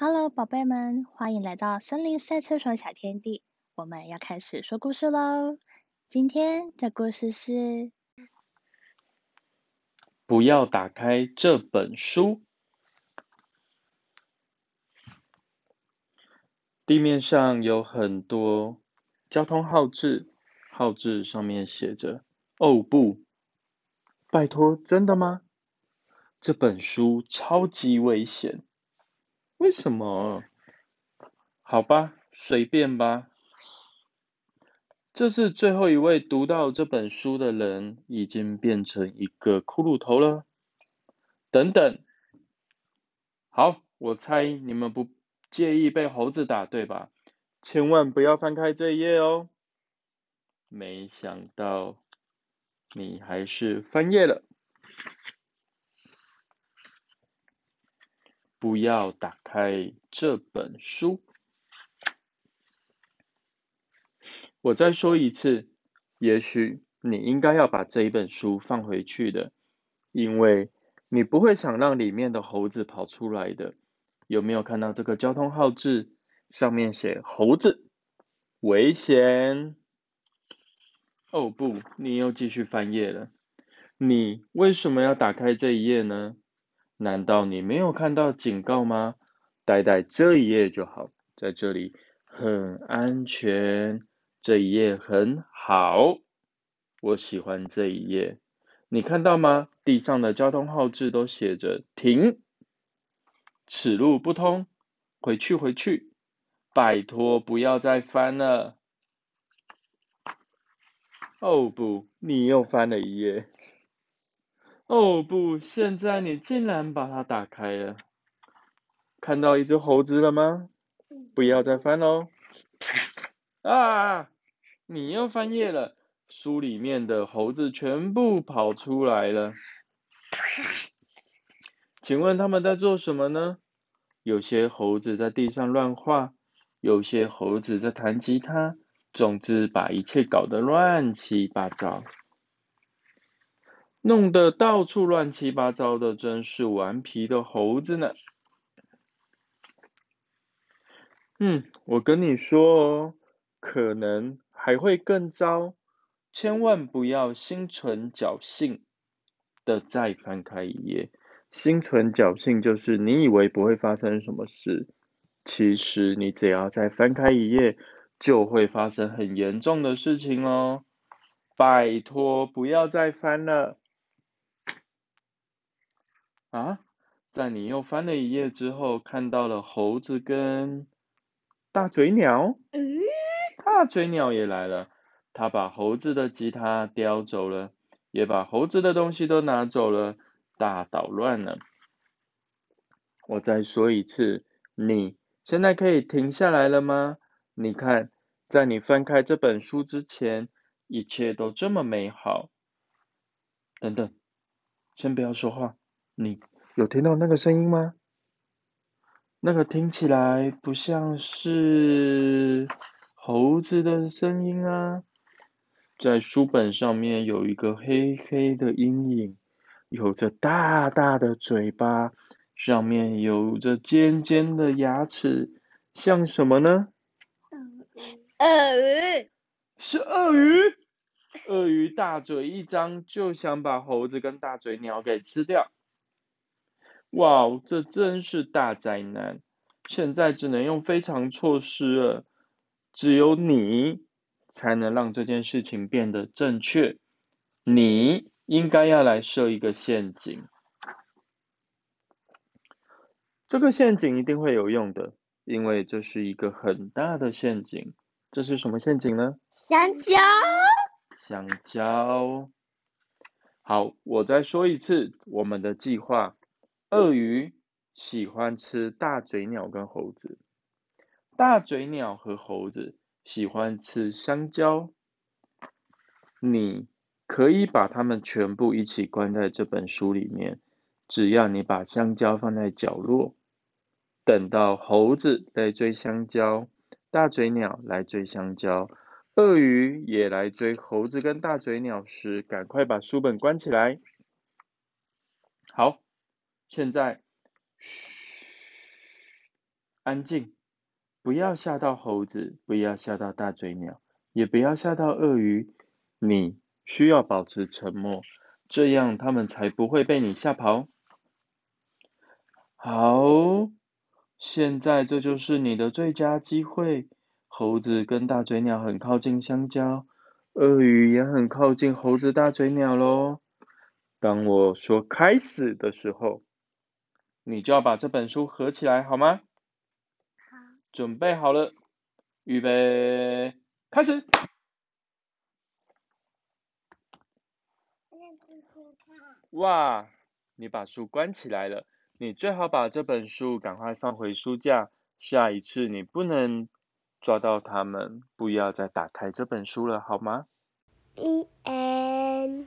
Hello，宝贝们，欢迎来到森林赛车手小天地。我们要开始说故事喽。今天的故事是：不要打开这本书。地面上有很多交通号志，号志上面写着“哦不，拜托，真的吗？这本书超级危险。”为什么？好吧，随便吧。这是最后一位读到这本书的人，已经变成一个骷髅头了。等等，好，我猜你们不介意被猴子打，对吧？千万不要翻开这一页哦。没想到你还是翻页了。不要打开这本书。我再说一次，也许你应该要把这一本书放回去的，因为你不会想让里面的猴子跑出来的。有没有看到这个交通号志？上面写猴子危险。哦不，你又继续翻页了。你为什么要打开这一页呢？难道你没有看到警告吗？待在这一页就好，在这里很安全，这一页很好，我喜欢这一页。你看到吗？地上的交通号志都写着停，此路不通，回去回去，拜托不要再翻了。哦不，你又翻了一页。哦不！现在你竟然把它打开了，看到一只猴子了吗？不要再翻喽！啊！你又翻页了，书里面的猴子全部跑出来了。请问他们在做什么呢？有些猴子在地上乱画，有些猴子在弹吉他，总之把一切搞得乱七八糟。弄得到处乱七八糟的，真是顽皮的猴子呢。嗯，我跟你说哦，可能还会更糟，千万不要心存侥幸的再翻开一页。心存侥幸就是你以为不会发生什么事，其实你只要再翻开一页，就会发生很严重的事情哦。拜托，不要再翻了。啊，在你又翻了一页之后，看到了猴子跟大嘴鸟。嗯，大嘴鸟也来了，他把猴子的吉他叼走了，也把猴子的东西都拿走了，大捣乱了。我再说一次，你现在可以停下来了吗？你看，在你翻开这本书之前，一切都这么美好。等等，先不要说话。你有听到那个声音吗？那个听起来不像是猴子的声音啊。在书本上面有一个黑黑的阴影，有着大大的嘴巴，上面有着尖尖的牙齿，像什么呢？鳄鱼。是鳄鱼。鳄鱼大嘴一张，就想把猴子跟大嘴鸟给吃掉。哇，这真是大灾难！现在只能用非常措施了，只有你才能让这件事情变得正确。你应该要来设一个陷阱，这个陷阱一定会有用的，因为这是一个很大的陷阱。这是什么陷阱呢？香蕉。香蕉。好，我再说一次我们的计划。鳄鱼喜欢吃大嘴鸟跟猴子，大嘴鸟和猴子喜欢吃香蕉。你可以把它们全部一起关在这本书里面，只要你把香蕉放在角落，等到猴子来追香蕉，大嘴鸟来追香蕉，鳄鱼也来追猴子跟大嘴鸟时，赶快把书本关起来。好。现在，嘘，安静，不要吓到猴子，不要吓到大嘴鸟，也不要吓到鳄鱼。你需要保持沉默，这样他们才不会被你吓跑。好，现在这就是你的最佳机会。猴子跟大嘴鸟很靠近香蕉，鳄鱼也很靠近猴子、大嘴鸟喽。当我说开始的时候，你就要把这本书合起来，好吗？好。准备好了，预备，开始。哇，你把书关起来了，你最好把这本书赶快放回书架，下一次你不能抓到它们，不要再打开这本书了，好吗？The end.